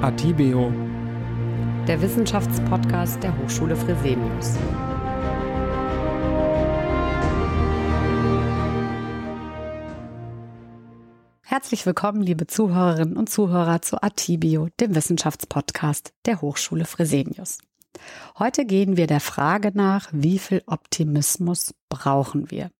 Atibeo, der Wissenschaftspodcast der Hochschule Fresenius. Herzlich willkommen, liebe Zuhörerinnen und Zuhörer zu Atibio, dem Wissenschaftspodcast der Hochschule Fresenius. Heute gehen wir der Frage nach, wie viel Optimismus brauchen wir?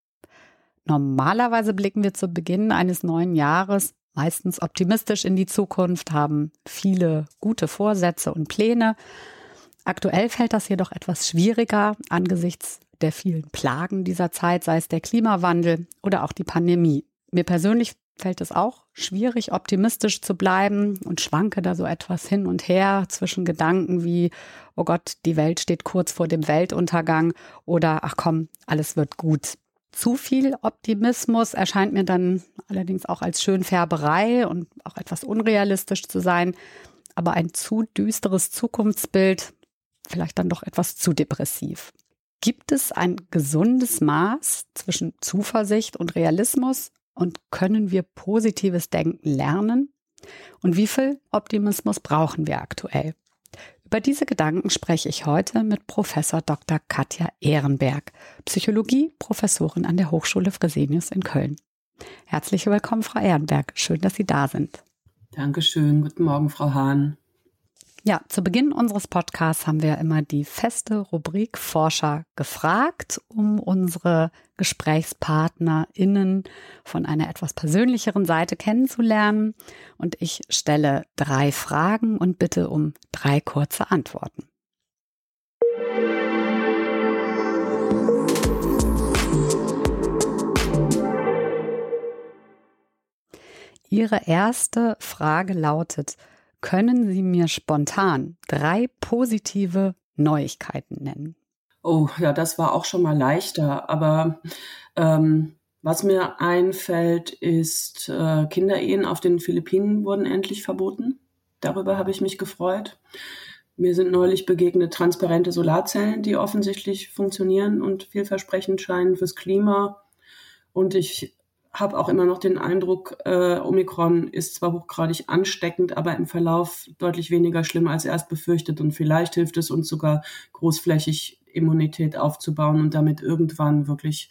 Normalerweise blicken wir zu Beginn eines neuen Jahres meistens optimistisch in die Zukunft, haben viele gute Vorsätze und Pläne. Aktuell fällt das jedoch etwas schwieriger angesichts der vielen Plagen dieser Zeit, sei es der Klimawandel oder auch die Pandemie. Mir persönlich fällt es auch schwierig, optimistisch zu bleiben und schwanke da so etwas hin und her zwischen Gedanken wie, oh Gott, die Welt steht kurz vor dem Weltuntergang oder, ach komm, alles wird gut. Zu viel Optimismus erscheint mir dann allerdings auch als Schönfärberei und auch etwas unrealistisch zu sein, aber ein zu düsteres Zukunftsbild vielleicht dann doch etwas zu depressiv. Gibt es ein gesundes Maß zwischen Zuversicht und Realismus und können wir positives Denken lernen? Und wie viel Optimismus brauchen wir aktuell? Über diese Gedanken spreche ich heute mit Professor Dr. Katja Ehrenberg, Psychologie-Professorin an der Hochschule Fresenius in Köln. Herzlich willkommen, Frau Ehrenberg. Schön, dass Sie da sind. Dankeschön. Guten Morgen, Frau Hahn. Ja, zu Beginn unseres Podcasts haben wir immer die feste Rubrik Forscher gefragt, um unsere GesprächspartnerInnen von einer etwas persönlicheren Seite kennenzulernen. Und ich stelle drei Fragen und bitte um drei kurze Antworten. Ihre erste Frage lautet, können Sie mir spontan drei positive Neuigkeiten nennen? Oh, ja, das war auch schon mal leichter. Aber ähm, was mir einfällt, ist, äh, Kinderehen auf den Philippinen wurden endlich verboten. Darüber habe ich mich gefreut. Mir sind neulich begegnet transparente Solarzellen, die offensichtlich funktionieren und vielversprechend scheinen fürs Klima. Und ich habe auch immer noch den Eindruck, äh, Omikron ist zwar hochgradig ansteckend, aber im Verlauf deutlich weniger schlimm als erst befürchtet. Und vielleicht hilft es uns sogar großflächig Immunität aufzubauen und damit irgendwann wirklich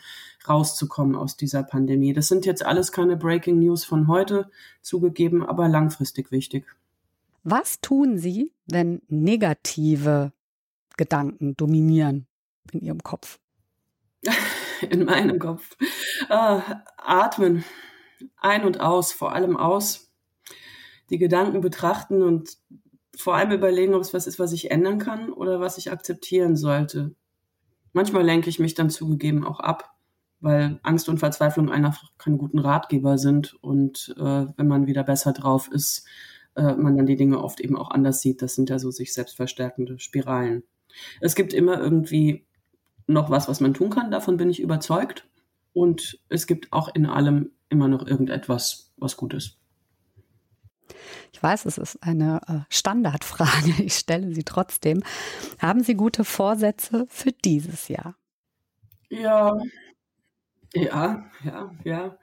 rauszukommen aus dieser Pandemie. Das sind jetzt alles keine Breaking News von heute zugegeben, aber langfristig wichtig. Was tun Sie, wenn negative Gedanken dominieren in Ihrem Kopf? in meinem Kopf. Äh, atmen, ein und aus, vor allem aus. Die Gedanken betrachten und vor allem überlegen, ob es was ist, was ich ändern kann oder was ich akzeptieren sollte. Manchmal lenke ich mich dann zugegeben auch ab, weil Angst und Verzweiflung einfach keine guten Ratgeber sind und äh, wenn man wieder besser drauf ist, äh, man dann die Dinge oft eben auch anders sieht. Das sind ja so sich selbst verstärkende Spiralen. Es gibt immer irgendwie noch was, was man tun kann. Davon bin ich überzeugt. Und es gibt auch in allem immer noch irgendetwas, was gut ist. Ich weiß, es ist eine äh, Standardfrage. Ich stelle sie trotzdem. Haben Sie gute Vorsätze für dieses Jahr? Ja, ja, ja, ja.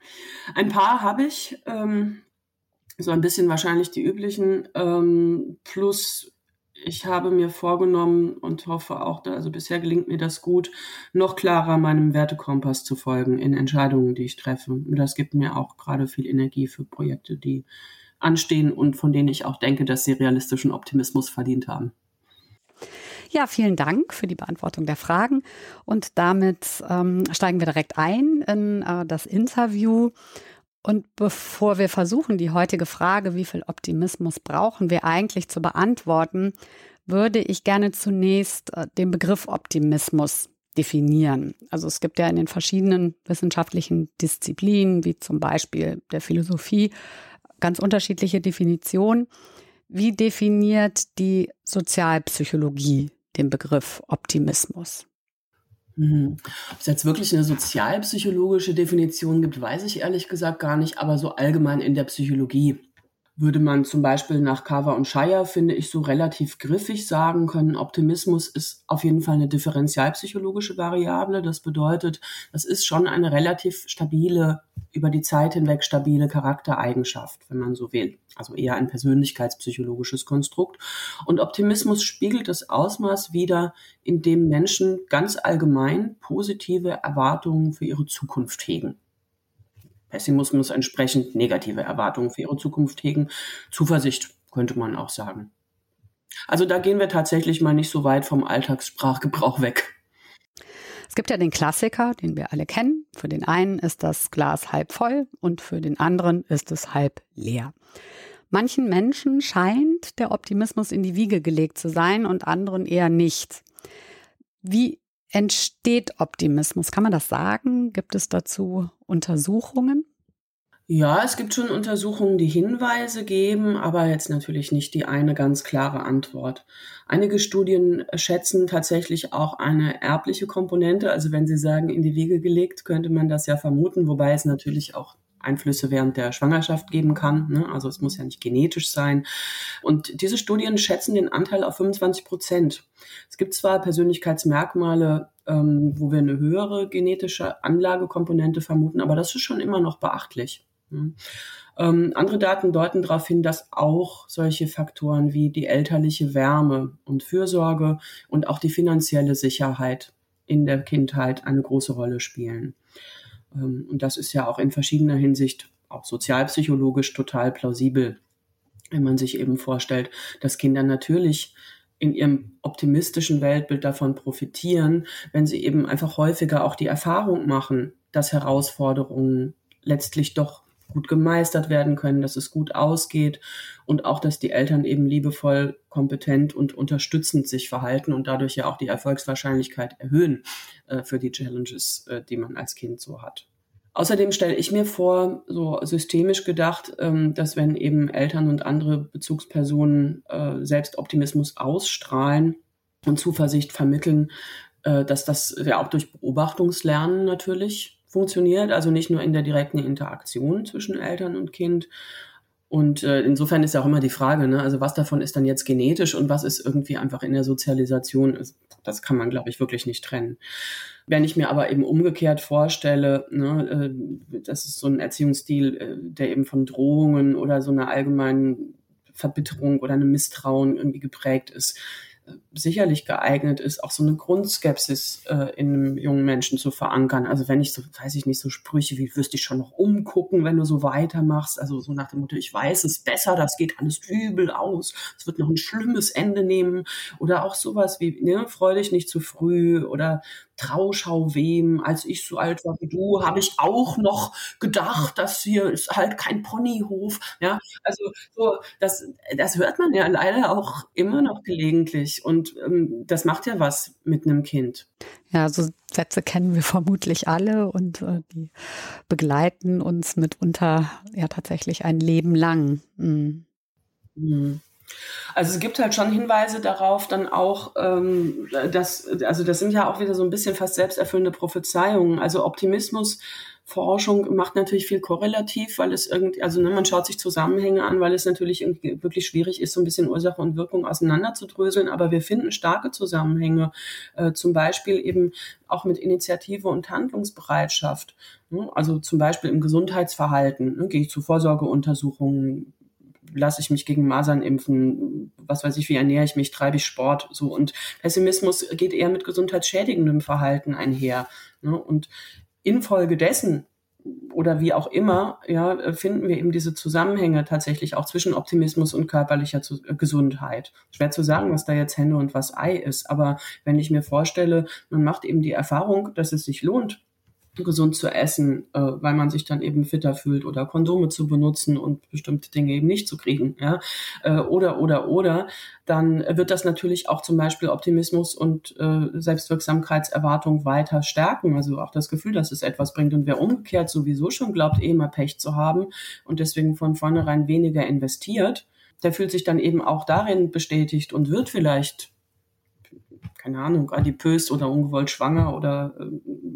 Ein paar habe ich. Ähm, so ein bisschen wahrscheinlich die üblichen. Ähm, plus ich habe mir vorgenommen und hoffe auch, also bisher gelingt mir das gut, noch klarer meinem Wertekompass zu folgen in Entscheidungen, die ich treffe. Und das gibt mir auch gerade viel Energie für Projekte, die anstehen und von denen ich auch denke, dass sie realistischen Optimismus verdient haben. Ja, vielen Dank für die Beantwortung der Fragen. Und damit ähm, steigen wir direkt ein in äh, das Interview. Und bevor wir versuchen, die heutige Frage, wie viel Optimismus brauchen wir eigentlich zu beantworten, würde ich gerne zunächst äh, den Begriff Optimismus definieren. Also es gibt ja in den verschiedenen wissenschaftlichen Disziplinen, wie zum Beispiel der Philosophie, ganz unterschiedliche Definitionen. Wie definiert die Sozialpsychologie den Begriff Optimismus? Mhm. Ob es jetzt wirklich eine sozialpsychologische Definition gibt, weiß ich ehrlich gesagt gar nicht, aber so allgemein in der Psychologie würde man zum Beispiel nach Carver und Shire, finde ich, so relativ griffig sagen können, Optimismus ist auf jeden Fall eine differentialpsychologische Variable. Das bedeutet, das ist schon eine relativ stabile über die Zeit hinweg stabile Charaktereigenschaft, wenn man so will. Also eher ein persönlichkeitspsychologisches Konstrukt. Und Optimismus spiegelt das Ausmaß wider, in dem Menschen ganz allgemein positive Erwartungen für ihre Zukunft hegen. Pessimismus entsprechend negative Erwartungen für ihre Zukunft hegen. Zuversicht könnte man auch sagen. Also da gehen wir tatsächlich mal nicht so weit vom Alltagssprachgebrauch weg. Es gibt ja den Klassiker, den wir alle kennen. Für den einen ist das Glas halb voll und für den anderen ist es halb leer. Manchen Menschen scheint der Optimismus in die Wiege gelegt zu sein und anderen eher nicht. Wie entsteht Optimismus? Kann man das sagen? Gibt es dazu Untersuchungen? Ja, es gibt schon Untersuchungen, die Hinweise geben, aber jetzt natürlich nicht die eine ganz klare Antwort. Einige Studien schätzen tatsächlich auch eine erbliche Komponente. Also wenn Sie sagen, in die Wiege gelegt, könnte man das ja vermuten, wobei es natürlich auch Einflüsse während der Schwangerschaft geben kann. Ne? Also es muss ja nicht genetisch sein. Und diese Studien schätzen den Anteil auf 25 Prozent. Es gibt zwar Persönlichkeitsmerkmale, ähm, wo wir eine höhere genetische Anlagekomponente vermuten, aber das ist schon immer noch beachtlich. Ähm, andere Daten deuten darauf hin, dass auch solche Faktoren wie die elterliche Wärme und Fürsorge und auch die finanzielle Sicherheit in der Kindheit eine große Rolle spielen. Ähm, und das ist ja auch in verschiedener Hinsicht auch sozialpsychologisch total plausibel, wenn man sich eben vorstellt, dass Kinder natürlich in ihrem optimistischen Weltbild davon profitieren, wenn sie eben einfach häufiger auch die Erfahrung machen, dass Herausforderungen letztlich doch gut gemeistert werden können, dass es gut ausgeht und auch, dass die Eltern eben liebevoll, kompetent und unterstützend sich verhalten und dadurch ja auch die Erfolgswahrscheinlichkeit erhöhen äh, für die Challenges, äh, die man als Kind so hat. Außerdem stelle ich mir vor, so systemisch gedacht, ähm, dass wenn eben Eltern und andere Bezugspersonen äh, selbst Optimismus ausstrahlen und Zuversicht vermitteln, äh, dass das ja auch durch Beobachtungslernen natürlich funktioniert, also nicht nur in der direkten Interaktion zwischen Eltern und Kind. Und äh, insofern ist ja auch immer die Frage, ne, also was davon ist dann jetzt genetisch und was ist irgendwie einfach in der Sozialisation, das kann man, glaube ich, wirklich nicht trennen. Wenn ich mir aber eben umgekehrt vorstelle, ne, äh, das ist so ein Erziehungsstil, äh, der eben von Drohungen oder so einer allgemeinen Verbitterung oder einem Misstrauen irgendwie geprägt ist, sicherlich geeignet ist, auch so eine Grundskepsis äh, in einem jungen Menschen zu verankern. Also wenn ich so, weiß ich nicht, so Sprüche wie, wirst dich schon noch umgucken, wenn du so weitermachst. Also so nach dem Motto, ich weiß es besser, das geht alles übel aus. Es wird noch ein schlimmes Ende nehmen. Oder auch sowas wie, ne, freu dich nicht zu früh oder Trauschau wem, als ich so alt war wie du, habe ich auch noch gedacht, dass hier ist halt kein Ponyhof. Ja, also so, das, das hört man ja leider auch immer noch gelegentlich. Und ähm, das macht ja was mit einem Kind. Ja, so Sätze kennen wir vermutlich alle und äh, die begleiten uns mitunter ja tatsächlich ein Leben lang. Mhm. Mhm. Also es gibt halt schon Hinweise darauf, dann auch, ähm, dass, also das sind ja auch wieder so ein bisschen fast selbsterfüllende Prophezeiungen. Also Optimismus, Forschung macht natürlich viel korrelativ, weil es irgendwie, also ne, man schaut sich Zusammenhänge an, weil es natürlich wirklich schwierig ist, so ein bisschen Ursache und Wirkung auseinanderzudröseln. Aber wir finden starke Zusammenhänge, äh, zum Beispiel eben auch mit Initiative und Handlungsbereitschaft. Ne? Also zum Beispiel im Gesundheitsverhalten. Ne? Gehe ich zu Vorsorgeuntersuchungen, lasse ich mich gegen Masern impfen, was weiß ich, wie ernähre ich mich, treibe ich Sport, so. Und Pessimismus geht eher mit gesundheitsschädigendem Verhalten einher. Ne? Und infolgedessen oder wie auch immer, ja, finden wir eben diese Zusammenhänge tatsächlich auch zwischen Optimismus und körperlicher äh, Gesundheit. Schwer zu sagen, was da jetzt Hände und was Ei ist, aber wenn ich mir vorstelle, man macht eben die Erfahrung, dass es sich lohnt, gesund zu essen, äh, weil man sich dann eben fitter fühlt oder Kondome zu benutzen und bestimmte Dinge eben nicht zu kriegen, ja, äh, oder oder oder, dann wird das natürlich auch zum Beispiel Optimismus und äh, Selbstwirksamkeitserwartung weiter stärken, also auch das Gefühl, dass es etwas bringt. Und wer umgekehrt sowieso schon glaubt, eh mal Pech zu haben und deswegen von vornherein weniger investiert, der fühlt sich dann eben auch darin bestätigt und wird vielleicht keine Ahnung, adipös oder ungewollt schwanger oder äh,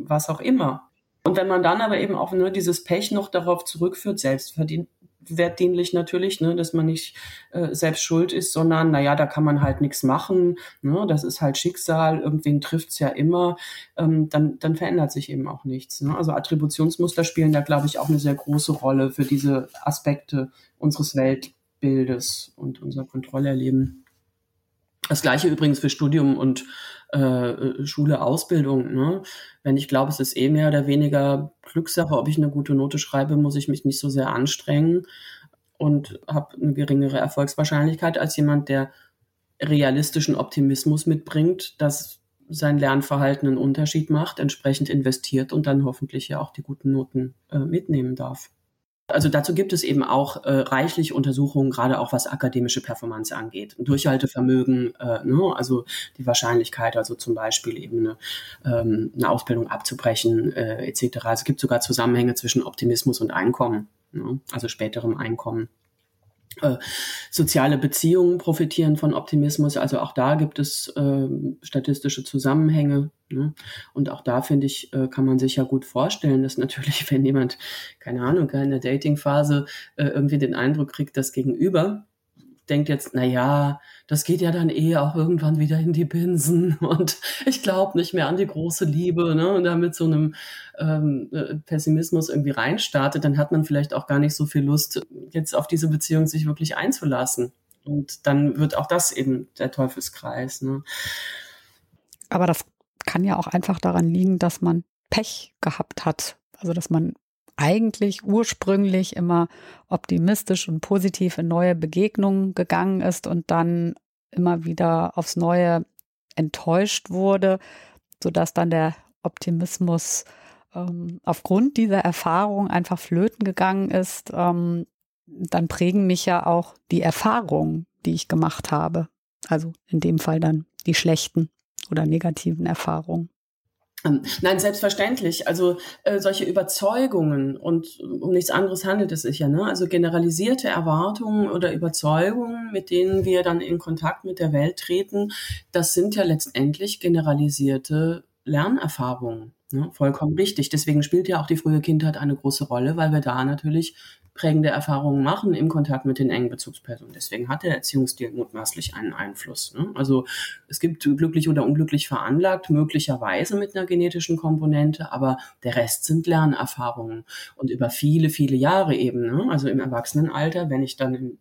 was auch immer. Und wenn man dann aber eben auch nur dieses Pech noch darauf zurückführt, selbstverdient, natürlich, ne, dass man nicht äh, selbst schuld ist, sondern naja, da kann man halt nichts machen, ne, das ist halt Schicksal, irgendwen trifft's ja immer, ähm, dann, dann verändert sich eben auch nichts. Ne? Also Attributionsmuster spielen da, glaube ich, auch eine sehr große Rolle für diese Aspekte unseres Weltbildes und unser Kontrollerleben. Das gleiche übrigens für Studium und äh, Schule, Ausbildung. Ne? Wenn ich glaube, es ist eh mehr oder weniger Glückssache, ob ich eine gute Note schreibe, muss ich mich nicht so sehr anstrengen und habe eine geringere Erfolgswahrscheinlichkeit als jemand, der realistischen Optimismus mitbringt, dass sein Lernverhalten einen Unterschied macht, entsprechend investiert und dann hoffentlich ja auch die guten Noten äh, mitnehmen darf. Also dazu gibt es eben auch äh, reichlich Untersuchungen, gerade auch was akademische Performance angeht. Durchhaltevermögen, äh, ne? also die Wahrscheinlichkeit, also zum Beispiel eben eine, ähm, eine Ausbildung abzubrechen äh, etc. Also es gibt sogar Zusammenhänge zwischen Optimismus und Einkommen, ne? also späterem Einkommen. Äh, soziale Beziehungen profitieren von Optimismus. Also auch da gibt es äh, statistische Zusammenhänge. Ne? Und auch da, finde ich, äh, kann man sich ja gut vorstellen, dass natürlich, wenn jemand, keine Ahnung, in der Datingphase äh, irgendwie den Eindruck kriegt, das Gegenüber denkt jetzt, na ja, das geht ja dann eh auch irgendwann wieder in die Binsen und ich glaube nicht mehr an die große Liebe, ne? Und da mit so einem ähm, äh, Pessimismus irgendwie reinstartet, dann hat man vielleicht auch gar nicht so viel Lust, jetzt auf diese Beziehung sich wirklich einzulassen. Und dann wird auch das eben der Teufelskreis. Ne? Aber das kann ja auch einfach daran liegen, dass man Pech gehabt hat. Also dass man eigentlich ursprünglich immer optimistisch und positiv in neue Begegnungen gegangen ist und dann immer wieder aufs Neue enttäuscht wurde, sodass dann der Optimismus ähm, aufgrund dieser Erfahrung einfach flöten gegangen ist, ähm, dann prägen mich ja auch die Erfahrungen, die ich gemacht habe. Also in dem Fall dann die schlechten oder negativen Erfahrungen. Ähm, nein, selbstverständlich. Also äh, solche Überzeugungen und um nichts anderes handelt es sich ja. Ne? Also generalisierte Erwartungen oder Überzeugungen, mit denen wir dann in Kontakt mit der Welt treten, das sind ja letztendlich generalisierte Lernerfahrungen. Ne? Vollkommen richtig. Deswegen spielt ja auch die frühe Kindheit eine große Rolle, weil wir da natürlich prägende Erfahrungen machen im Kontakt mit den engen Bezugspersonen. Deswegen hat der Erziehungsstil mutmaßlich einen Einfluss. Ne? Also es gibt glücklich oder unglücklich veranlagt, möglicherweise mit einer genetischen Komponente, aber der Rest sind Lernerfahrungen und über viele, viele Jahre eben. Ne? Also im Erwachsenenalter, wenn ich dann im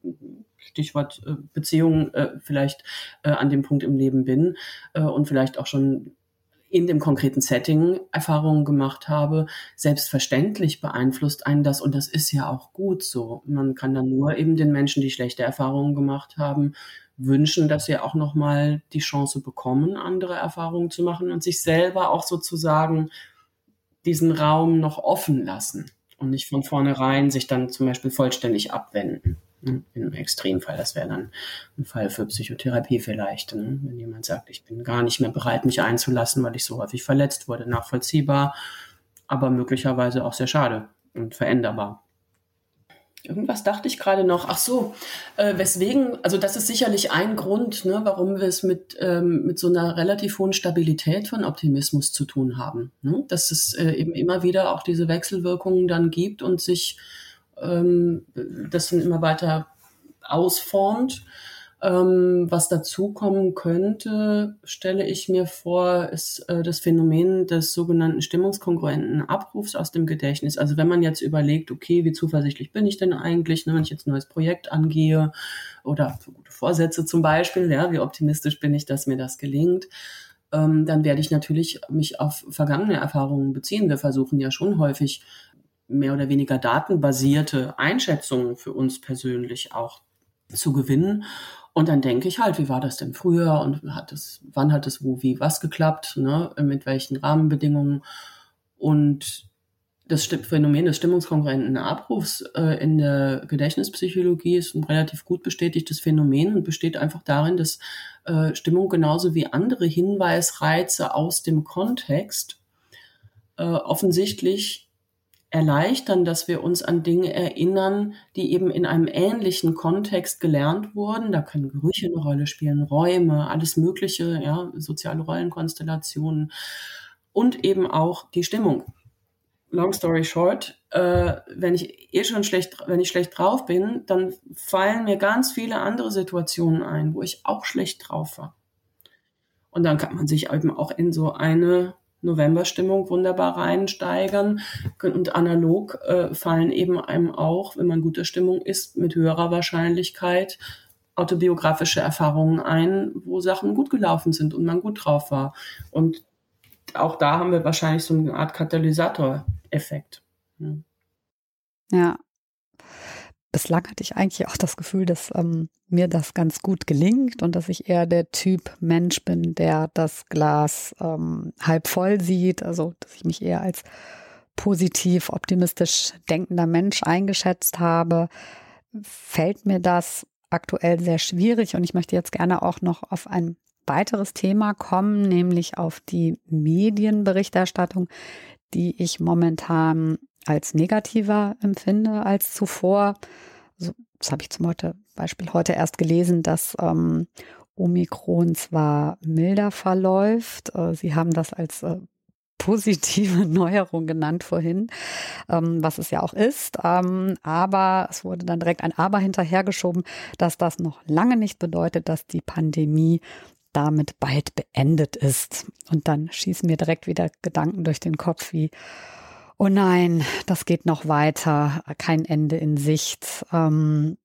Stichwort äh, Beziehungen äh, vielleicht äh, an dem Punkt im Leben bin und vielleicht auch schon in dem konkreten Setting Erfahrungen gemacht habe, selbstverständlich beeinflusst einen das und das ist ja auch gut so. Man kann dann nur eben den Menschen, die schlechte Erfahrungen gemacht haben, wünschen, dass sie auch noch mal die Chance bekommen, andere Erfahrungen zu machen und sich selber auch sozusagen diesen Raum noch offen lassen und nicht von vornherein sich dann zum Beispiel vollständig abwenden. Ne? Im Extremfall, das wäre dann ein Fall für Psychotherapie vielleicht. Ne? Wenn jemand sagt, ich bin gar nicht mehr bereit, mich einzulassen, weil ich so häufig verletzt wurde, nachvollziehbar, aber möglicherweise auch sehr schade und veränderbar. Irgendwas dachte ich gerade noch. Ach so, äh, weswegen, also das ist sicherlich ein Grund, ne, warum wir es mit, ähm, mit so einer relativ hohen Stabilität von Optimismus zu tun haben. Ne? Dass es äh, eben immer wieder auch diese Wechselwirkungen dann gibt und sich ähm, das dann immer weiter ausformt. Ähm, was dazukommen könnte, stelle ich mir vor, ist äh, das Phänomen des sogenannten stimmungskongruenten Abrufs aus dem Gedächtnis. Also wenn man jetzt überlegt, okay, wie zuversichtlich bin ich denn eigentlich, ne, wenn ich jetzt ein neues Projekt angehe oder für gute Vorsätze zum Beispiel, ja, wie optimistisch bin ich, dass mir das gelingt, ähm, dann werde ich natürlich mich auf vergangene Erfahrungen beziehen. Wir versuchen ja schon häufig mehr oder weniger datenbasierte Einschätzungen für uns persönlich auch zu gewinnen. Und dann denke ich halt, wie war das denn früher und hat es, wann hat es wo, wie, was geklappt, ne, mit welchen Rahmenbedingungen. Und das Phänomen des stimmungskongruenten Abrufs äh, in der Gedächtnispsychologie ist ein relativ gut bestätigtes Phänomen und besteht einfach darin, dass äh, Stimmung genauso wie andere Hinweisreize aus dem Kontext äh, offensichtlich erleichtern, dass wir uns an Dinge erinnern, die eben in einem ähnlichen Kontext gelernt wurden. Da können Gerüche eine Rolle spielen, Räume, alles Mögliche, ja, soziale Rollenkonstellationen und eben auch die Stimmung. long story short, äh, wenn ich eh schon schlecht, wenn ich schlecht drauf bin, dann fallen mir ganz viele andere Situationen ein, wo ich auch schlecht drauf war. Und dann kann man sich eben auch in so eine Novemberstimmung wunderbar reinsteigern. Und analog äh, fallen eben einem auch, wenn man guter Stimmung ist, mit höherer Wahrscheinlichkeit autobiografische Erfahrungen ein, wo Sachen gut gelaufen sind und man gut drauf war. Und auch da haben wir wahrscheinlich so eine Art Katalysator-Effekt. Ja. ja. Bislang hatte ich eigentlich auch das Gefühl, dass ähm, mir das ganz gut gelingt und dass ich eher der Typ Mensch bin, der das Glas ähm, halb voll sieht. Also, dass ich mich eher als positiv, optimistisch denkender Mensch eingeschätzt habe. Fällt mir das aktuell sehr schwierig und ich möchte jetzt gerne auch noch auf ein weiteres Thema kommen, nämlich auf die Medienberichterstattung, die ich momentan als negativer empfinde als zuvor. Also, das habe ich zum Beispiel heute erst gelesen, dass ähm, Omikron zwar milder verläuft, äh, Sie haben das als äh, positive Neuerung genannt vorhin, ähm, was es ja auch ist. Ähm, aber es wurde dann direkt ein Aber hinterhergeschoben, dass das noch lange nicht bedeutet, dass die Pandemie damit bald beendet ist. Und dann schießen mir direkt wieder Gedanken durch den Kopf wie, oh nein, das geht noch weiter, kein Ende in Sicht. Ähm,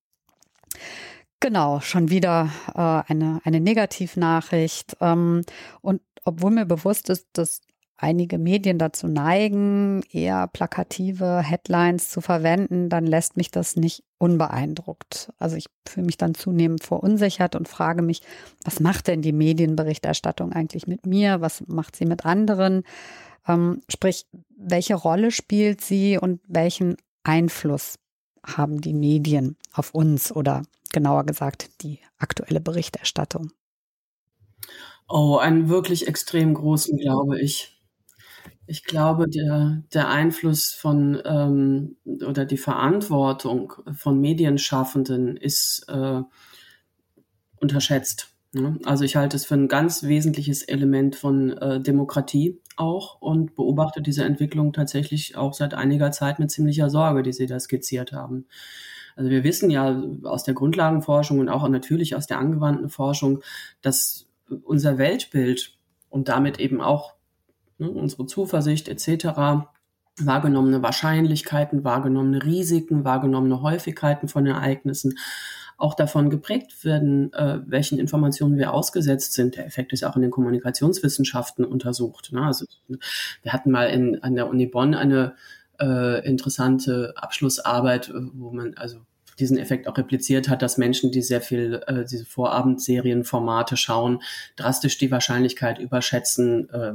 genau, schon wieder äh, eine, eine Negativnachricht. Ähm, und obwohl mir bewusst ist, dass einige Medien dazu neigen, eher plakative Headlines zu verwenden, dann lässt mich das nicht unbeeindruckt. Also ich fühle mich dann zunehmend verunsichert und frage mich, was macht denn die Medienberichterstattung eigentlich mit mir? Was macht sie mit anderen? Ähm, sprich, welche Rolle spielt sie und welchen Einfluss haben die Medien auf uns oder genauer gesagt die aktuelle Berichterstattung? Oh, einen wirklich extrem großen, glaube ich. Ich glaube, der, der Einfluss von ähm, oder die Verantwortung von Medienschaffenden ist äh, unterschätzt. Ne? Also ich halte es für ein ganz wesentliches Element von äh, Demokratie auch und beobachte diese Entwicklung tatsächlich auch seit einiger Zeit mit ziemlicher Sorge, die Sie da skizziert haben. Also wir wissen ja aus der Grundlagenforschung und auch natürlich aus der angewandten Forschung, dass unser Weltbild und damit eben auch ne, unsere Zuversicht etc., wahrgenommene Wahrscheinlichkeiten, wahrgenommene Risiken, wahrgenommene Häufigkeiten von Ereignissen auch davon geprägt werden, äh, welchen Informationen wir ausgesetzt sind. Der Effekt ist auch in den Kommunikationswissenschaften untersucht. Ne? Also wir hatten mal in, an der Uni Bonn eine äh, interessante Abschlussarbeit, wo man also diesen Effekt auch repliziert hat, dass Menschen, die sehr viel äh, diese Vorabendserienformate schauen, drastisch die Wahrscheinlichkeit überschätzen, äh,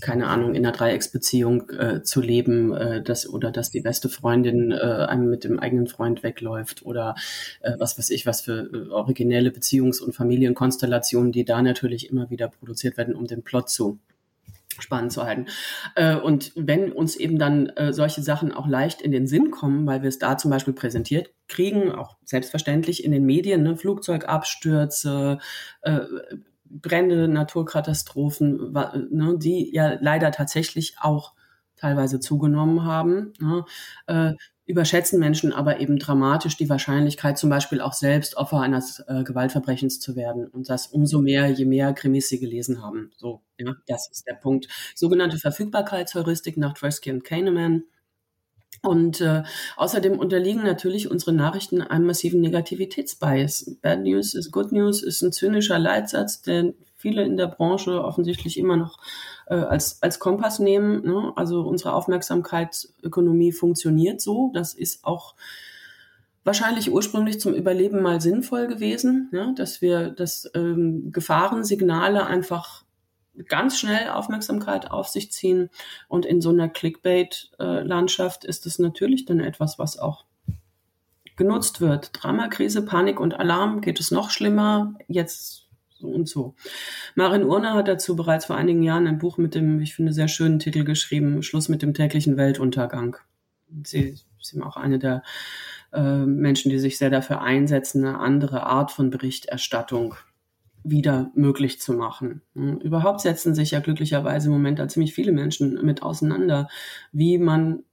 keine Ahnung, in einer Dreiecksbeziehung äh, zu leben, äh, dass, oder dass die beste Freundin äh, einem mit dem eigenen Freund wegläuft oder äh, was weiß ich, was für äh, originelle Beziehungs- und Familienkonstellationen, die da natürlich immer wieder produziert werden, um den Plot zu spannend zu halten. Äh, und wenn uns eben dann äh, solche Sachen auch leicht in den Sinn kommen, weil wir es da zum Beispiel präsentiert kriegen, auch selbstverständlich in den Medien, ne, Flugzeugabstürze, äh, Brände, Naturkatastrophen, ne, die ja leider tatsächlich auch teilweise zugenommen haben, ne, äh, überschätzen Menschen aber eben dramatisch die Wahrscheinlichkeit, zum Beispiel auch selbst Opfer eines äh, Gewaltverbrechens zu werden. Und das umso mehr, je mehr Krimis sie gelesen haben. So, ja, das ist der Punkt. Sogenannte Verfügbarkeitsheuristik nach Tversky und Kahneman und äh, außerdem unterliegen natürlich unsere Nachrichten einem massiven Negativitätsbias. Bad News is Good News ist ein zynischer Leitsatz, den viele in der Branche offensichtlich immer noch äh, als, als Kompass nehmen. Ne? Also unsere Aufmerksamkeitsökonomie funktioniert so. Das ist auch wahrscheinlich ursprünglich zum Überleben mal sinnvoll gewesen, ja? dass wir das ähm, Gefahrensignale einfach ganz schnell Aufmerksamkeit auf sich ziehen. Und in so einer Clickbait-Landschaft ist es natürlich dann etwas, was auch genutzt wird. Dramakrise, Panik und Alarm geht es noch schlimmer. Jetzt so und so. Marin Urner hat dazu bereits vor einigen Jahren ein Buch mit dem, ich finde, sehr schönen Titel geschrieben, Schluss mit dem täglichen Weltuntergang. Sie, sind auch eine der äh, Menschen, die sich sehr dafür einsetzen, eine andere Art von Berichterstattung wieder möglich zu machen. Überhaupt setzen sich ja glücklicherweise im Moment da ziemlich viele Menschen mit auseinander, wie man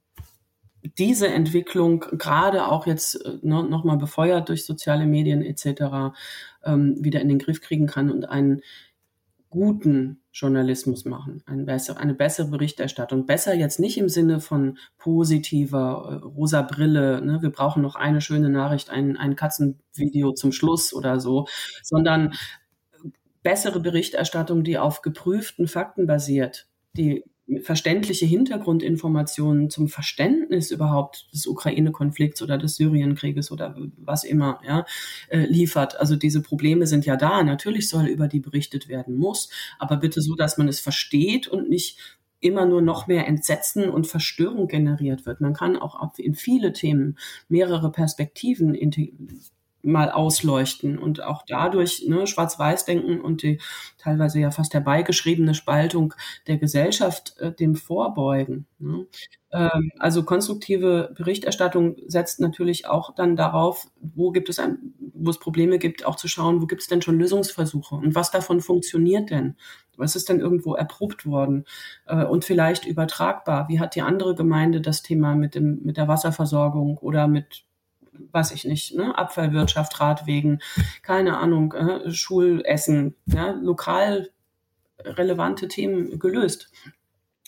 diese Entwicklung gerade auch jetzt äh, ne, nochmal befeuert durch soziale Medien etc. Ähm, wieder in den Griff kriegen kann und einen guten Journalismus machen, eine bessere, eine bessere Berichterstattung. Besser jetzt nicht im Sinne von positiver äh, rosa Brille, ne, wir brauchen noch eine schöne Nachricht, ein, ein Katzenvideo zum Schluss oder so, sondern bessere Berichterstattung, die auf geprüften Fakten basiert, die verständliche Hintergrundinformationen zum Verständnis überhaupt des Ukraine-Konflikts oder des Syrienkrieges oder was immer ja, äh, liefert. Also diese Probleme sind ja da. Natürlich soll über die berichtet werden muss, aber bitte so, dass man es versteht und nicht immer nur noch mehr Entsetzen und Verstörung generiert wird. Man kann auch in viele Themen mehrere Perspektiven mal ausleuchten und auch dadurch ne, Schwarz-Weiß-Denken und die teilweise ja fast herbeigeschriebene Spaltung der Gesellschaft äh, dem vorbeugen. Ne. Ähm, also konstruktive Berichterstattung setzt natürlich auch dann darauf, wo gibt es ein, wo es Probleme gibt, auch zu schauen, wo gibt es denn schon Lösungsversuche und was davon funktioniert denn? Was ist denn irgendwo erprobt worden äh, und vielleicht übertragbar? Wie hat die andere Gemeinde das Thema mit dem mit der Wasserversorgung oder mit weiß ich nicht, ne, Abfallwirtschaft, Radwegen, keine Ahnung, äh, Schulessen, ja, lokal relevante Themen gelöst.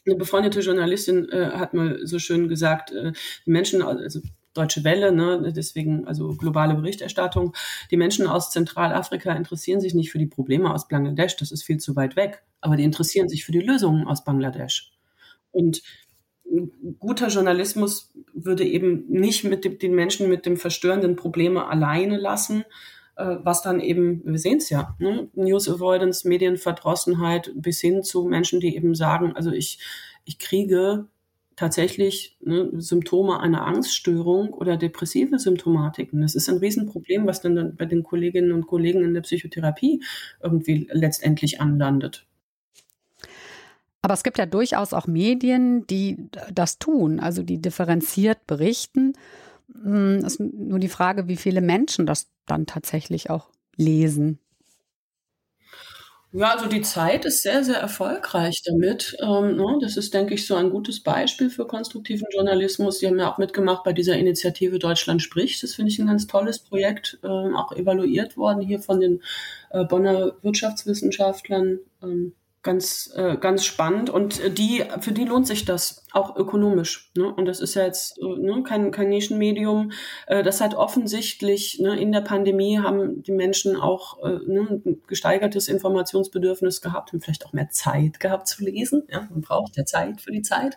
Eine befreundete Journalistin äh, hat mal so schön gesagt, äh, die Menschen, also Deutsche Welle, ne, deswegen also globale Berichterstattung. Die Menschen aus Zentralafrika interessieren sich nicht für die Probleme aus Bangladesch, das ist viel zu weit weg, aber die interessieren sich für die Lösungen aus Bangladesch. Und guter Journalismus würde eben nicht mit dem, den Menschen mit dem verstörenden Probleme alleine lassen, äh, was dann eben, wir sehen es ja, ne? News Avoidance, Medienverdrossenheit bis hin zu Menschen, die eben sagen, also ich, ich kriege tatsächlich ne, Symptome einer Angststörung oder depressive Symptomatiken. Das ist ein Riesenproblem, was dann bei den Kolleginnen und Kollegen in der Psychotherapie irgendwie letztendlich anlandet. Aber es gibt ja durchaus auch Medien, die das tun, also die differenziert berichten. Es hm, ist nur die Frage, wie viele Menschen das dann tatsächlich auch lesen. Ja, also die Zeit ist sehr, sehr erfolgreich damit. Ähm, ne? Das ist, denke ich, so ein gutes Beispiel für konstruktiven Journalismus. Die haben ja auch mitgemacht bei dieser Initiative Deutschland spricht. Das finde ich ein ganz tolles Projekt, ähm, auch evaluiert worden hier von den äh, Bonner Wirtschaftswissenschaftlern. Ganz, äh, ganz spannend. Und äh, die, für die lohnt sich das auch ökonomisch. Ne? Und das ist ja jetzt äh, ne, kein, kein Nischenmedium. Äh, das hat offensichtlich ne, in der Pandemie haben die Menschen auch äh, ne, ein gesteigertes Informationsbedürfnis gehabt und vielleicht auch mehr Zeit gehabt zu lesen. Ja? Man braucht ja Zeit für die Zeit.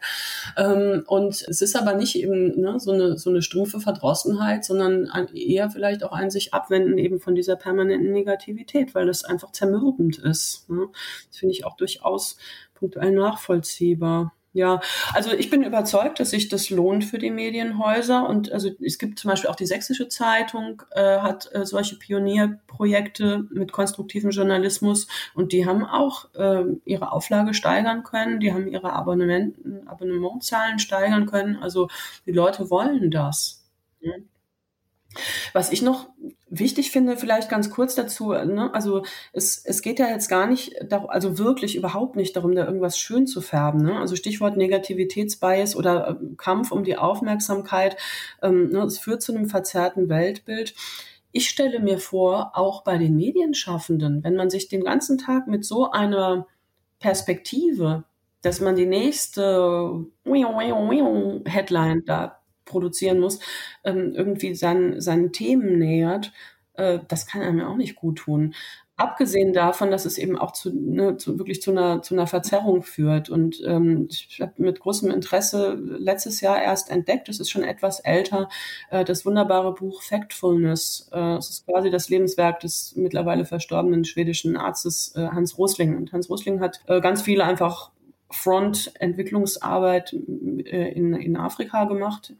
Ähm, und es ist aber nicht eben ne, so, eine, so eine stumpfe Verdrossenheit, sondern eher vielleicht auch ein sich abwenden eben von dieser permanenten Negativität, weil das einfach zermürbend ist. Ne? Das finde ich auch durchaus punktuell nachvollziehbar. Ja, also ich bin überzeugt, dass sich das lohnt für die Medienhäuser und also es gibt zum Beispiel auch die Sächsische Zeitung äh, hat äh, solche Pionierprojekte mit konstruktivem Journalismus und die haben auch äh, ihre Auflage steigern können, die haben ihre Abonnementen, Abonnementzahlen steigern können. Also die Leute wollen das. Ja. Was ich noch wichtig finde, vielleicht ganz kurz dazu, ne? also es, es geht ja jetzt gar nicht, also wirklich überhaupt nicht darum, da irgendwas schön zu färben. Ne? Also Stichwort Negativitätsbias oder äh, Kampf um die Aufmerksamkeit, ähm, ne? es führt zu einem verzerrten Weltbild. Ich stelle mir vor, auch bei den Medienschaffenden, wenn man sich den ganzen Tag mit so einer Perspektive, dass man die nächste Headline da produzieren muss, ähm, irgendwie sein, seinen Themen nähert, äh, das kann einem auch nicht gut tun. Abgesehen davon, dass es eben auch zu, ne, zu wirklich zu einer, zu einer Verzerrung führt. Und ähm, ich habe mit großem Interesse letztes Jahr erst entdeckt, es ist schon etwas älter, äh, das wunderbare Buch Factfulness. Äh, es ist quasi das Lebenswerk des mittlerweile verstorbenen schwedischen Arztes äh, Hans Rosling. Und Hans Rosling hat äh, ganz viele einfach Front-Entwicklungsarbeit äh, in, in Afrika gemacht,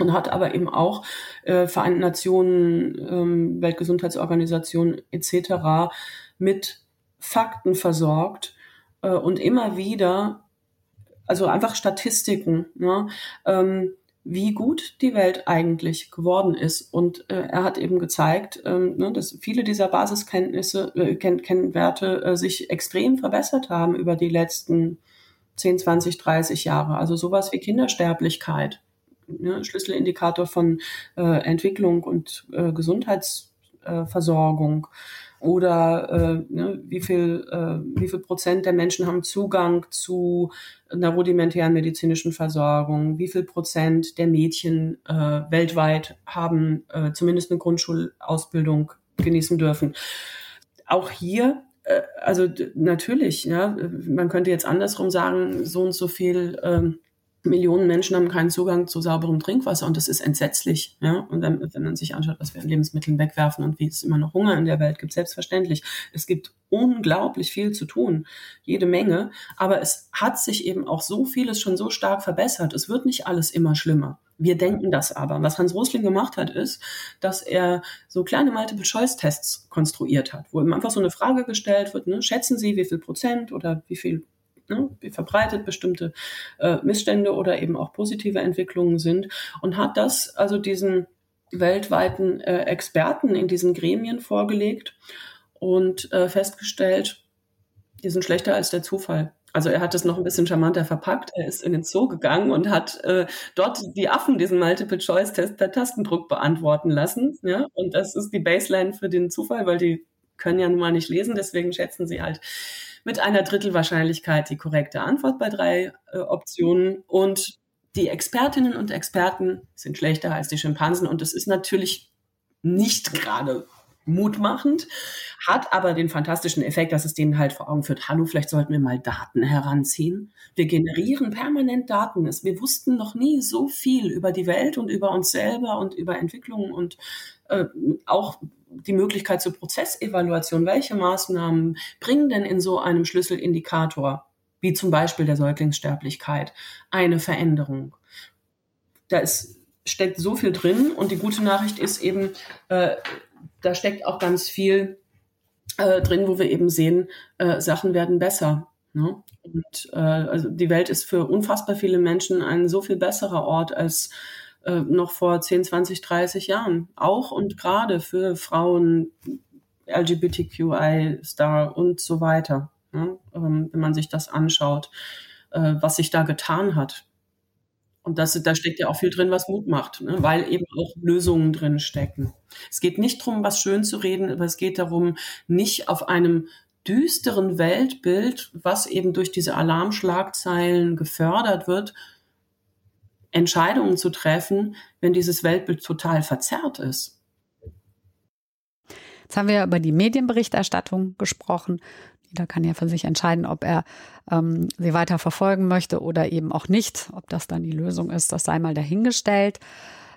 und hat aber eben auch äh, Vereinten Nationen, ähm, Weltgesundheitsorganisation etc. mit Fakten versorgt äh, und immer wieder, also einfach Statistiken, ne, ähm, wie gut die Welt eigentlich geworden ist. Und äh, er hat eben gezeigt, ähm, ne, dass viele dieser Basiskenntnisse, äh, Kenn Kennwerte äh, sich extrem verbessert haben über die letzten 10, 20, 30 Jahre. Also sowas wie Kindersterblichkeit, ne, Schlüsselindikator von äh, Entwicklung und äh, Gesundheitsversorgung. Äh, oder ne, wie viel äh, wie viel Prozent der Menschen haben Zugang zu einer rudimentären medizinischen Versorgung, wie viel Prozent der Mädchen äh, weltweit haben äh, zumindest eine Grundschulausbildung genießen dürfen. Auch hier also natürlich, ja, man könnte jetzt andersrum sagen, so und so viel ähm, Millionen Menschen haben keinen Zugang zu sauberem Trinkwasser und das ist entsetzlich. Ja? Und dann, wenn man sich anschaut, was wir an Lebensmitteln wegwerfen und wie es immer noch Hunger in der Welt gibt, selbstverständlich. Es gibt unglaublich viel zu tun, jede Menge. Aber es hat sich eben auch so vieles schon so stark verbessert. Es wird nicht alles immer schlimmer. Wir denken das aber. Was Hans Rosling gemacht hat, ist, dass er so kleine Multiple-Choice-Tests konstruiert hat, wo ihm einfach so eine Frage gestellt wird, ne? schätzen Sie, wie viel Prozent oder wie viel ne, wie verbreitet bestimmte äh, Missstände oder eben auch positive Entwicklungen sind und hat das also diesen weltweiten äh, Experten in diesen Gremien vorgelegt und äh, festgestellt, die sind schlechter als der Zufall. Also er hat es noch ein bisschen charmanter verpackt. Er ist in den Zoo gegangen und hat äh, dort die Affen diesen Multiple-Choice-Test per Tastendruck beantworten lassen. Ja? Und das ist die Baseline für den Zufall, weil die können ja nun mal nicht lesen, deswegen schätzen sie halt mit einer Drittelwahrscheinlichkeit die korrekte Antwort bei drei äh, Optionen. Und die Expertinnen und Experten sind schlechter als die Schimpansen. Und das ist natürlich nicht gerade mutmachend, hat aber den fantastischen Effekt, dass es denen halt vor Augen führt, hallo, vielleicht sollten wir mal Daten heranziehen. Wir generieren permanent Daten. Wir wussten noch nie so viel über die Welt und über uns selber und über Entwicklungen und äh, auch die Möglichkeit zur Prozessevaluation. Welche Maßnahmen bringen denn in so einem Schlüsselindikator, wie zum Beispiel der Säuglingssterblichkeit, eine Veränderung? Da ist, steckt so viel drin und die gute Nachricht ist eben, äh, da steckt auch ganz viel äh, drin, wo wir eben sehen, äh, Sachen werden besser. Ne? Und äh, also die Welt ist für unfassbar viele Menschen ein so viel besserer Ort als äh, noch vor 10, 20, 30 Jahren. Auch und gerade für Frauen, LGBTQI, Star und so weiter. Ne? Ähm, wenn man sich das anschaut, äh, was sich da getan hat. Und das, da steckt ja auch viel drin, was Mut macht, ne? weil eben auch Lösungen drin stecken. Es geht nicht darum, was schön zu reden, aber es geht darum, nicht auf einem düsteren Weltbild, was eben durch diese Alarmschlagzeilen gefördert wird, Entscheidungen zu treffen, wenn dieses Weltbild total verzerrt ist. Jetzt haben wir über die Medienberichterstattung gesprochen. Jeder kann ja für sich entscheiden, ob er ähm, sie weiter verfolgen möchte oder eben auch nicht. Ob das dann die Lösung ist, das sei mal dahingestellt.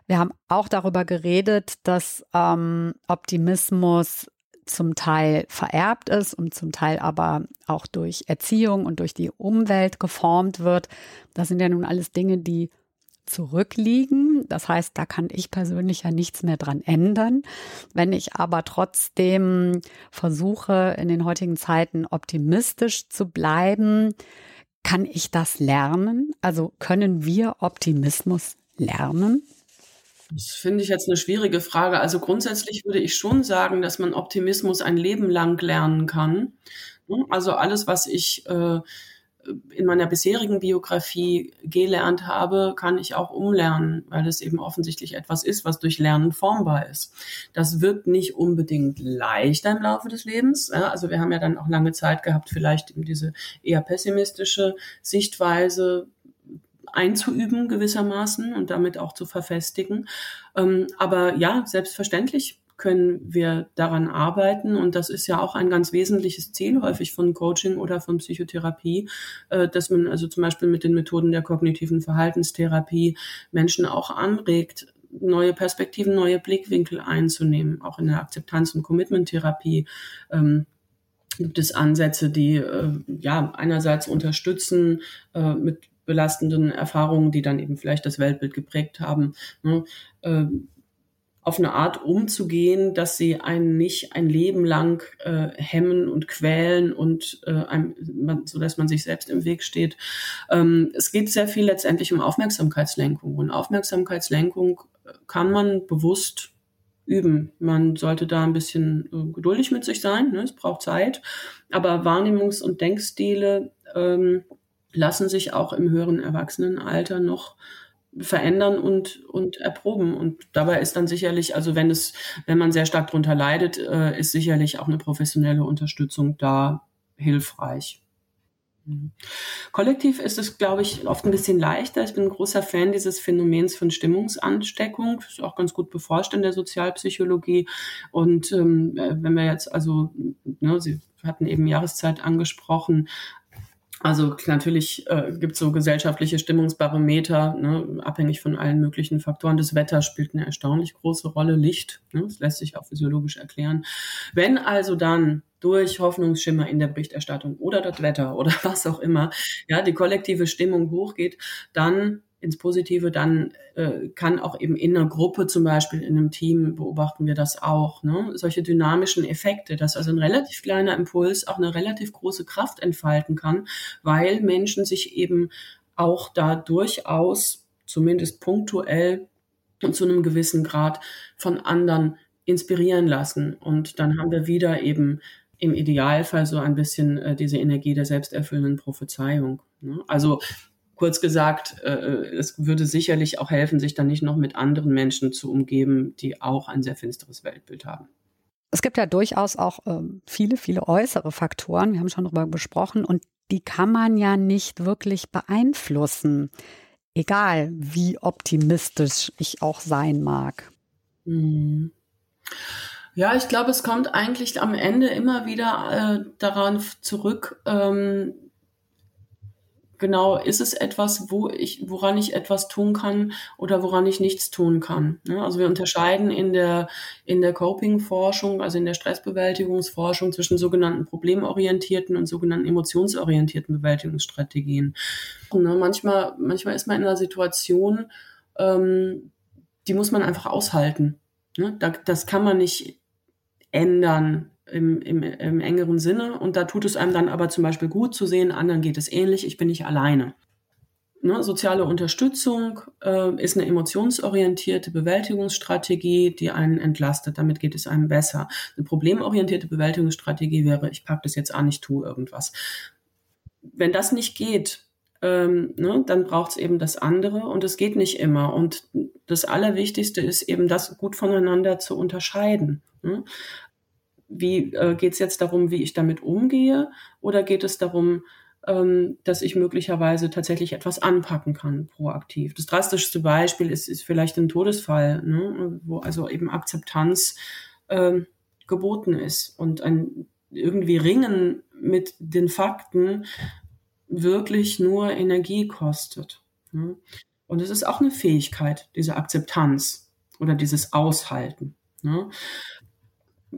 Wir haben auch darüber geredet, dass ähm, Optimismus zum Teil vererbt ist und zum Teil aber auch durch Erziehung und durch die Umwelt geformt wird. Das sind ja nun alles Dinge, die zurückliegen. Das heißt, da kann ich persönlich ja nichts mehr dran ändern. Wenn ich aber trotzdem versuche, in den heutigen Zeiten optimistisch zu bleiben, kann ich das lernen? Also können wir Optimismus lernen? Das finde ich jetzt eine schwierige Frage. Also grundsätzlich würde ich schon sagen, dass man Optimismus ein Leben lang lernen kann. Also alles, was ich äh, in meiner bisherigen Biografie gelernt habe, kann ich auch umlernen, weil es eben offensichtlich etwas ist, was durch Lernen formbar ist. Das wird nicht unbedingt leichter im Laufe des Lebens. Also wir haben ja dann auch lange Zeit gehabt, vielleicht eben diese eher pessimistische Sichtweise einzuüben gewissermaßen und damit auch zu verfestigen. Ähm, aber ja, selbstverständlich können wir daran arbeiten. Und das ist ja auch ein ganz wesentliches Ziel häufig von Coaching oder von Psychotherapie, äh, dass man also zum Beispiel mit den Methoden der kognitiven Verhaltenstherapie Menschen auch anregt, neue Perspektiven, neue Blickwinkel einzunehmen. Auch in der Akzeptanz- und Commitment-Therapie ähm, gibt es Ansätze, die äh, ja einerseits unterstützen äh, mit belastenden Erfahrungen, die dann eben vielleicht das Weltbild geprägt haben. Ne? Auf eine Art umzugehen, dass sie einen nicht ein Leben lang äh, hemmen und quälen und äh, einem, man, so dass man sich selbst im Weg steht. Ähm, es geht sehr viel letztendlich um Aufmerksamkeitslenkung und Aufmerksamkeitslenkung kann man bewusst üben. Man sollte da ein bisschen äh, geduldig mit sich sein. Ne? Es braucht Zeit, aber Wahrnehmungs- und Denkstile ähm, lassen sich auch im höheren Erwachsenenalter noch verändern und, und erproben. Und dabei ist dann sicherlich, also wenn es, wenn man sehr stark darunter leidet, äh, ist sicherlich auch eine professionelle Unterstützung da hilfreich. Mhm. Kollektiv ist es, glaube ich, oft ein bisschen leichter. Ich bin ein großer Fan dieses Phänomens von Stimmungsansteckung. Ist auch ganz gut beforscht in der Sozialpsychologie. Und ähm, äh, wenn wir jetzt also, ne, Sie hatten eben Jahreszeit angesprochen, also natürlich äh, gibt es so gesellschaftliche Stimmungsbarometer, ne, abhängig von allen möglichen Faktoren. Das Wetter spielt eine erstaunlich große Rolle, Licht, ne, das lässt sich auch physiologisch erklären. Wenn also dann durch Hoffnungsschimmer in der Berichterstattung oder das Wetter oder was auch immer, ja, die kollektive Stimmung hochgeht, dann ins Positive, dann äh, kann auch eben in einer Gruppe zum Beispiel, in einem Team beobachten wir das auch. Ne? Solche dynamischen Effekte, dass also ein relativ kleiner Impuls auch eine relativ große Kraft entfalten kann, weil Menschen sich eben auch da durchaus, zumindest punktuell und zu einem gewissen Grad von anderen inspirieren lassen. Und dann haben wir wieder eben im Idealfall so ein bisschen äh, diese Energie der selbsterfüllenden Prophezeiung. Ne? Also kurz gesagt, äh, es würde sicherlich auch helfen, sich dann nicht noch mit anderen Menschen zu umgeben, die auch ein sehr finsteres Weltbild haben. Es gibt ja durchaus auch ähm, viele, viele äußere Faktoren. Wir haben schon darüber gesprochen und die kann man ja nicht wirklich beeinflussen, egal wie optimistisch ich auch sein mag. Hm. Ja, ich glaube, es kommt eigentlich am Ende immer wieder äh, daran zurück, ähm, genau, ist es etwas, wo ich, woran ich etwas tun kann oder woran ich nichts tun kann. Ne? Also wir unterscheiden in der, in der Coping-Forschung, also in der Stressbewältigungsforschung zwischen sogenannten problemorientierten und sogenannten emotionsorientierten Bewältigungsstrategien. Ne? Manchmal, manchmal ist man in einer Situation, ähm, die muss man einfach aushalten. Ne? das kann man nicht ändern im, im, im engeren Sinne. Und da tut es einem dann aber zum Beispiel gut zu sehen, anderen geht es ähnlich, ich bin nicht alleine. Ne, soziale Unterstützung äh, ist eine emotionsorientierte Bewältigungsstrategie, die einen entlastet. Damit geht es einem besser. Eine problemorientierte Bewältigungsstrategie wäre, ich packe das jetzt an, ich tue irgendwas. Wenn das nicht geht, ähm, ne, dann braucht es eben das andere und es geht nicht immer. Und das Allerwichtigste ist eben, das gut voneinander zu unterscheiden. Ne? Wie äh, geht es jetzt darum, wie ich damit umgehe, oder geht es darum, ähm, dass ich möglicherweise tatsächlich etwas anpacken kann, proaktiv. Das drastischste Beispiel ist, ist vielleicht ein Todesfall, ne, wo also eben Akzeptanz äh, geboten ist und ein irgendwie Ringen mit den Fakten wirklich nur Energie kostet. Ne? Und es ist auch eine Fähigkeit, diese Akzeptanz oder dieses Aushalten. Ne?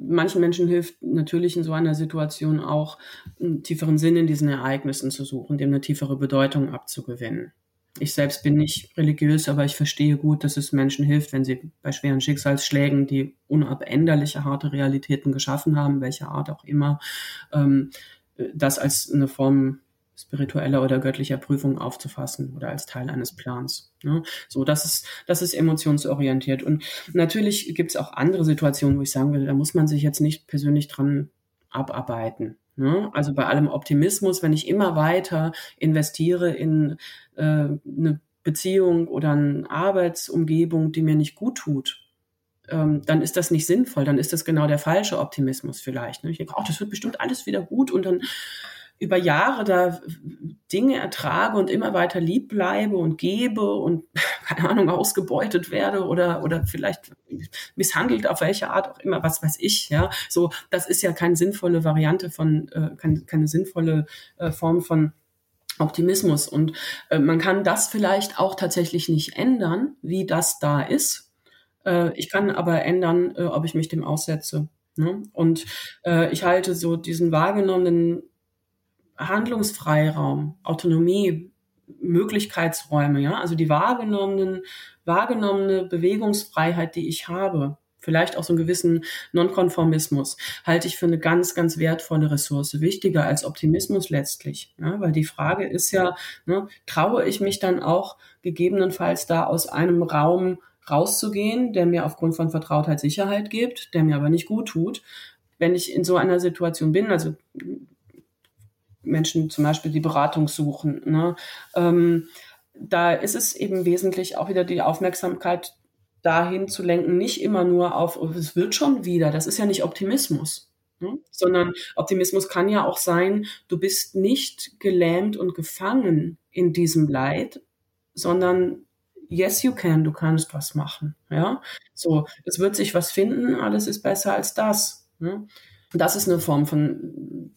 Manchen Menschen hilft natürlich in so einer Situation auch, einen tieferen Sinn in diesen Ereignissen zu suchen, dem eine tiefere Bedeutung abzugewinnen. Ich selbst bin nicht religiös, aber ich verstehe gut, dass es Menschen hilft, wenn sie bei schweren Schicksalsschlägen, die unabänderliche harte Realitäten geschaffen haben, welcher Art auch immer, ähm, das als eine Form spiritueller oder göttlicher Prüfung aufzufassen oder als Teil eines Plans. Ne? So, das ist, das ist emotionsorientiert. Und natürlich gibt es auch andere Situationen, wo ich sagen will, da muss man sich jetzt nicht persönlich dran abarbeiten. Ne? Also bei allem Optimismus, wenn ich immer weiter investiere in äh, eine Beziehung oder eine Arbeitsumgebung, die mir nicht gut tut, ähm, dann ist das nicht sinnvoll, dann ist das genau der falsche Optimismus vielleicht. Ne? Ich denke, oh, das wird bestimmt alles wieder gut und dann über Jahre da Dinge ertrage und immer weiter lieb bleibe und gebe und keine Ahnung ausgebeutet werde oder oder vielleicht misshandelt auf welche Art auch immer was weiß ich ja. So das ist ja keine sinnvolle Variante von äh, keine, keine sinnvolle äh, Form von Optimismus. Und äh, man kann das vielleicht auch tatsächlich nicht ändern wie das da ist. Äh, ich kann aber ändern äh, ob ich mich dem aussetze ne? und äh, ich halte so diesen wahrgenommenen Handlungsfreiraum, Autonomie Möglichkeitsräume, ja, also die wahrgenommenen, wahrgenommene Bewegungsfreiheit, die ich habe, vielleicht auch so einen gewissen Nonkonformismus, halte ich für eine ganz, ganz wertvolle Ressource, wichtiger als Optimismus letztlich. Ja, weil die Frage ist ja, ne, traue ich mich dann auch gegebenenfalls da aus einem Raum rauszugehen, der mir aufgrund von Vertrautheit Sicherheit gibt, der mir aber nicht gut tut, wenn ich in so einer Situation bin, also Menschen zum Beispiel die Beratung suchen, ne, ähm, da ist es eben wesentlich auch wieder die Aufmerksamkeit dahin zu lenken, nicht immer nur auf, oh, es wird schon wieder, das ist ja nicht Optimismus. Ne? Sondern Optimismus kann ja auch sein, du bist nicht gelähmt und gefangen in diesem Leid, sondern yes, you can, du kannst was machen. Ja, so, es wird sich was finden, alles ist besser als das. Ne? Das ist eine Form von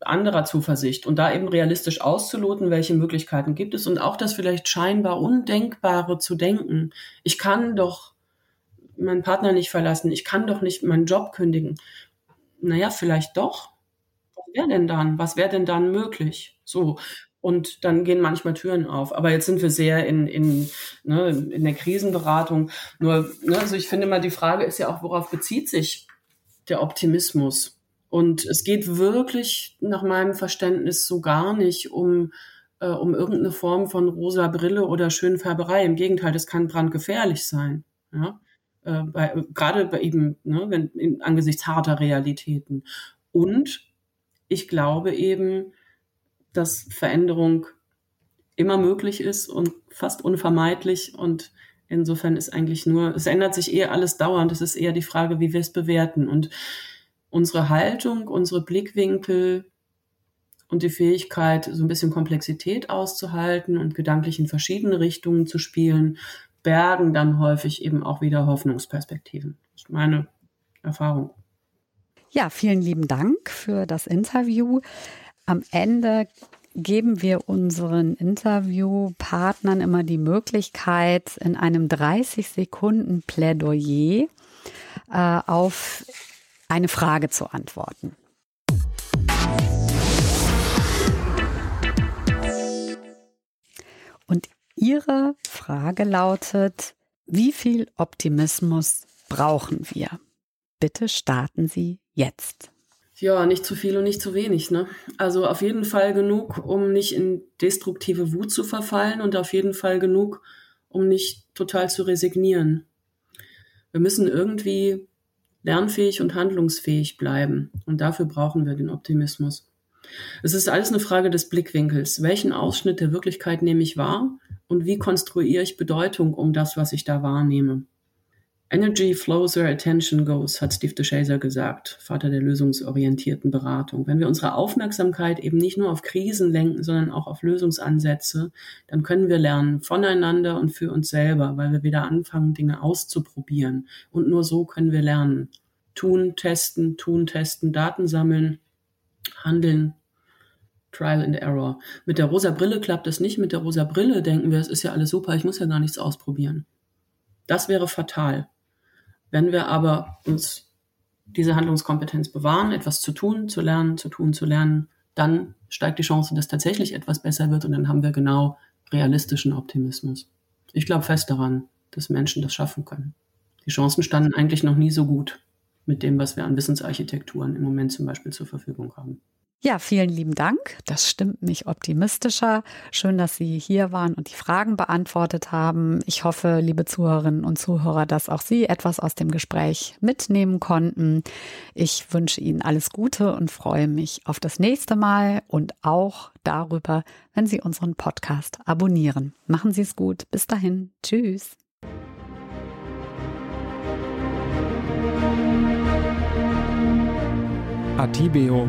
anderer Zuversicht und da eben realistisch auszuloten, welche Möglichkeiten gibt es und auch das vielleicht scheinbar Undenkbare zu denken. Ich kann doch meinen Partner nicht verlassen, ich kann doch nicht meinen Job kündigen. Naja, vielleicht doch. Was wäre denn dann? Was wäre denn dann möglich? So. Und dann gehen manchmal Türen auf. Aber jetzt sind wir sehr in, in, ne, in der Krisenberatung. Nur, ne, also ich finde mal, die Frage ist ja auch, worauf bezieht sich der Optimismus? Und es geht wirklich nach meinem Verständnis so gar nicht um, äh, um irgendeine Form von rosa Brille oder Schönfärberei. Im Gegenteil, das kann brandgefährlich sein. Ja? Äh, bei, gerade bei eben, ne, wenn, in, angesichts harter Realitäten. Und ich glaube eben, dass Veränderung immer möglich ist und fast unvermeidlich und insofern ist eigentlich nur, es ändert sich eher alles dauernd. Es ist eher die Frage, wie wir es bewerten. Und unsere Haltung, unsere Blickwinkel und die Fähigkeit, so ein bisschen Komplexität auszuhalten und gedanklich in verschiedene Richtungen zu spielen, bergen dann häufig eben auch wieder Hoffnungsperspektiven. Das ist meine Erfahrung. Ja, vielen lieben Dank für das Interview. Am Ende geben wir unseren Interviewpartnern immer die Möglichkeit, in einem 30 Sekunden Plädoyer äh, auf eine Frage zu antworten. Und Ihre Frage lautet, wie viel Optimismus brauchen wir? Bitte starten Sie jetzt. Ja, nicht zu viel und nicht zu wenig. Ne? Also auf jeden Fall genug, um nicht in destruktive Wut zu verfallen und auf jeden Fall genug, um nicht total zu resignieren. Wir müssen irgendwie lernfähig und handlungsfähig bleiben. Und dafür brauchen wir den Optimismus. Es ist alles eine Frage des Blickwinkels. Welchen Ausschnitt der Wirklichkeit nehme ich wahr und wie konstruiere ich Bedeutung um das, was ich da wahrnehme? Energy flows where attention goes, hat Steve DeShazer gesagt, Vater der lösungsorientierten Beratung. Wenn wir unsere Aufmerksamkeit eben nicht nur auf Krisen lenken, sondern auch auf Lösungsansätze, dann können wir lernen voneinander und für uns selber, weil wir wieder anfangen, Dinge auszuprobieren. Und nur so können wir lernen. Tun, testen, tun, testen, Daten sammeln, handeln, Trial and Error. Mit der rosa Brille klappt es nicht. Mit der rosa Brille denken wir, es ist ja alles super, ich muss ja gar nichts ausprobieren. Das wäre fatal. Wenn wir aber uns diese Handlungskompetenz bewahren, etwas zu tun, zu lernen, zu tun, zu lernen, dann steigt die Chance, dass tatsächlich etwas besser wird und dann haben wir genau realistischen Optimismus. Ich glaube fest daran, dass Menschen das schaffen können. Die Chancen standen eigentlich noch nie so gut mit dem, was wir an Wissensarchitekturen im Moment zum Beispiel zur Verfügung haben. Ja, vielen lieben Dank. Das stimmt mich optimistischer. Schön, dass Sie hier waren und die Fragen beantwortet haben. Ich hoffe, liebe Zuhörerinnen und Zuhörer, dass auch Sie etwas aus dem Gespräch mitnehmen konnten. Ich wünsche Ihnen alles Gute und freue mich auf das nächste Mal und auch darüber, wenn Sie unseren Podcast abonnieren. Machen Sie es gut. Bis dahin. Tschüss. Atibeo